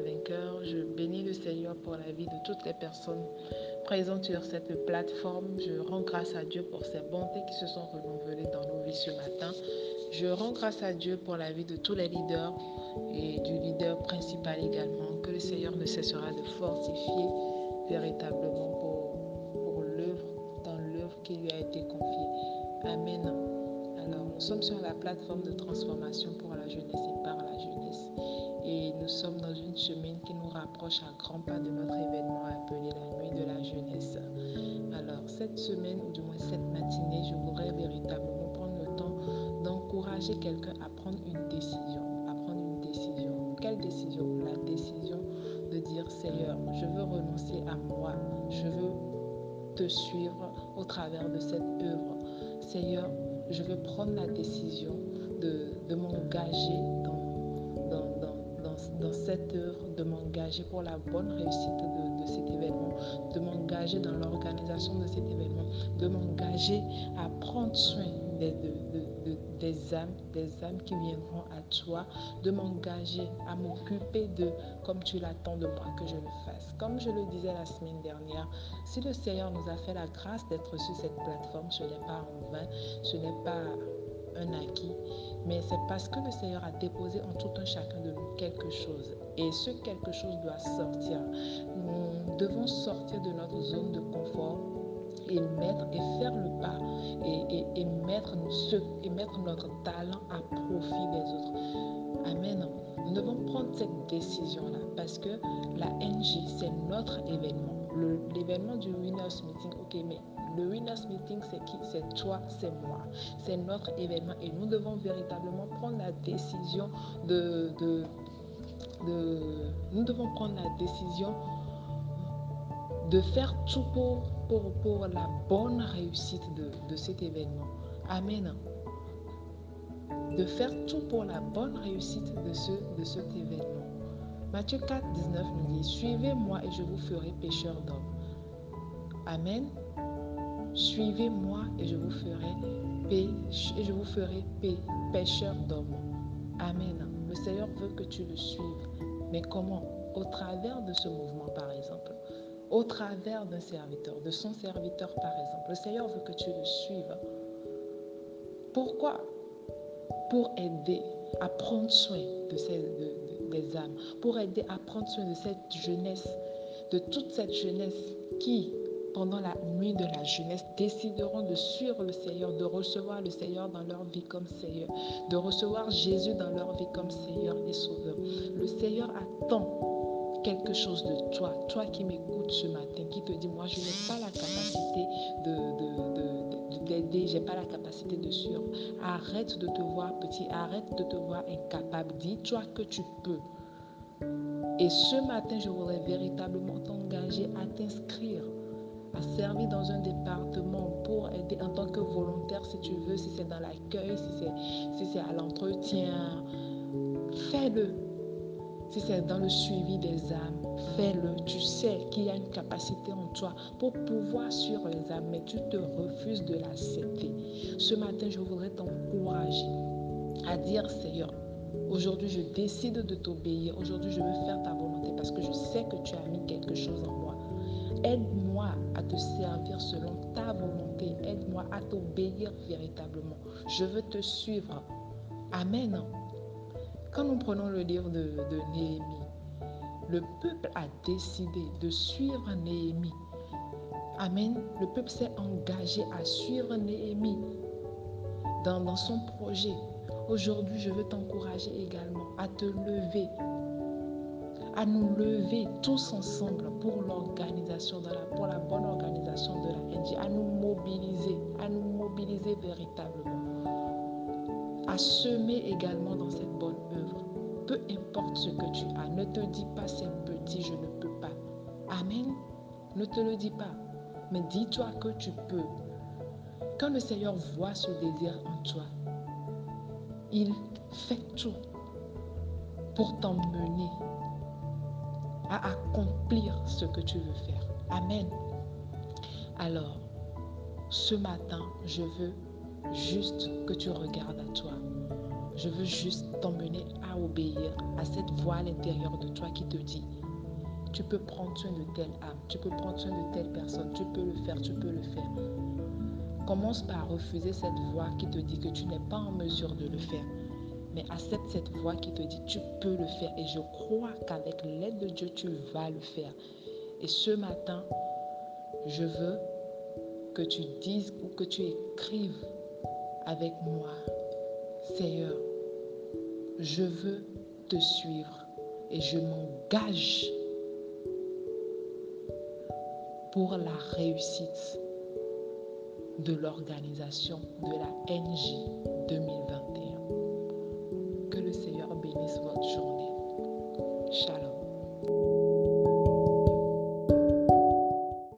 des vainqueurs. Je bénis le Seigneur pour la vie de toutes les personnes présentes sur cette plateforme. Je rends grâce à Dieu pour ses bontés qui se sont renouvelées dans nos vies ce matin. Je rends grâce à Dieu pour la vie de tous les leaders et du leader principal également, que le Seigneur ne cessera de fortifier véritablement pour, pour l'œuvre, dans l'œuvre qui lui a été confiée. Amen. Nous sommes sur la plateforme de transformation pour la jeunesse et par la jeunesse. Et nous sommes dans une semaine qui nous rapproche à grands pas de notre événement appelé la nuit de la jeunesse. Alors, cette semaine, ou du moins cette matinée, je voudrais véritablement prendre le temps d'encourager quelqu'un à prendre une décision. À prendre une décision. Quelle décision? La décision de dire Seigneur, je veux renoncer à moi. Je veux te suivre au travers de cette œuvre. Seigneur, je veux prendre la décision de, m'engager dans, cette œuvre, de m'engager pour la bonne réussite de cet événement, de m'engager dans l'organisation de cet événement, de m'engager à prendre soin des, de, des âmes, des âmes qui viendront à toi, de m'engager à m'occuper de, comme tu l'attends de moi que je le fasse. Comme je le disais la semaine dernière, si le Seigneur nous a fait la grâce d'être sur cette plateforme, ce n'est pas en vain, ce n'est pas un acquis, mais c'est parce que le Seigneur a déposé en tout un chacun de nous quelque chose. Et ce quelque chose doit sortir. Nous devons sortir de notre zone de confort et mettre et faire le pas et, et, et mettre, ce, et mettre notre talent à profit des autres. Amen. Nous devons prendre cette décision-là parce que la NJ, c'est notre événement. L'événement du Winners Meeting, ok, mais le Winners Meeting, c'est qui? C'est toi, c'est moi. C'est notre événement et nous devons véritablement prendre la décision de, de, de nous devons prendre la décision de faire tout pour, pour, pour la bonne réussite de, de cet événement. Amen. De faire tout pour la bonne réussite de, ce, de cet événement. Matthieu 4, 19 nous dit, Suivez-moi et je vous ferai pécheur d'hommes. Amen. Suivez-moi et je vous ferai ferai pécheur d'hommes. Amen. Le Seigneur veut que tu le suives. Mais comment? Au travers de ce mouvement, par exemple au travers d'un serviteur, de son serviteur par exemple. Le Seigneur veut que tu le suives. Pourquoi? Pour aider à prendre soin de, ces, de, de, des âmes, pour aider à prendre soin de cette jeunesse, de toute cette jeunesse qui, pendant la nuit de la jeunesse, décideront de suivre le Seigneur, de recevoir le Seigneur dans leur vie comme Seigneur, de recevoir Jésus dans leur vie comme Seigneur et Sauveur. Le Seigneur attend quelque chose de toi, toi qui m'écoutes ce matin, qui te dit, moi, je n'ai pas la capacité de, d'aider, je n'ai pas la capacité de suivre. Arrête de te voir petit, arrête de te voir incapable. Dis-toi que tu peux. Et ce matin, je voudrais véritablement t'engager à t'inscrire, à servir dans un département pour aider en tant que volontaire, si tu veux, si c'est dans l'accueil, si c'est, si c'est à l'entretien. Fais-le si c'est dans le suivi des âmes, fais-le. Tu sais qu'il y a une capacité en toi pour pouvoir suivre les âmes, mais tu te refuses de l'accepter. Ce matin, je voudrais t'encourager à dire, Seigneur, aujourd'hui je décide de t'obéir. Aujourd'hui, je veux faire ta volonté parce que je sais que tu as mis quelque chose en moi. Aide-moi à te servir selon ta volonté. Aide-moi à t'obéir véritablement. Je veux te suivre. Amen. Quand nous prenons le livre de, Néhémie, le peuple a décidé de suivre Néhémie. Amen. Le peuple s'est engagé à suivre Néhémie dans, dans son projet. Aujourd'hui, je veux t'encourager également à te lever, à nous lever tous ensemble pour l'organisation, pour la bonne organisation de la NG, à nous mobiliser, à nous mobiliser véritablement à semer également dans cette bonne œuvre. Peu importe ce que tu as, ne te dis pas c'est petit, je ne peux pas. Amen. Ne te le dis pas, mais dis-toi que tu peux. Quand le Seigneur voit ce désir en toi, il fait tout pour t'emmener à accomplir ce que tu veux faire. Amen. Alors, ce matin, je veux juste que tu regardes à toi. Je veux juste t'emmener à obéir à cette voix à l'intérieur de toi qui te dit, tu peux prendre soin de telle âme, tu peux prendre soin de telle personne, tu peux le faire, tu peux le faire. Commence par refuser cette voix qui te dit que tu n'es pas en mesure de le faire. Mais accepte cette voix qui te dit tu peux le faire. Et je crois qu'avec l'aide de Dieu, tu vas le faire. Et ce matin, je veux que tu dises ou que tu écrives avec moi, Seigneur, je veux te suivre et je m'engage pour la réussite de l'organisation de la NJ 2020.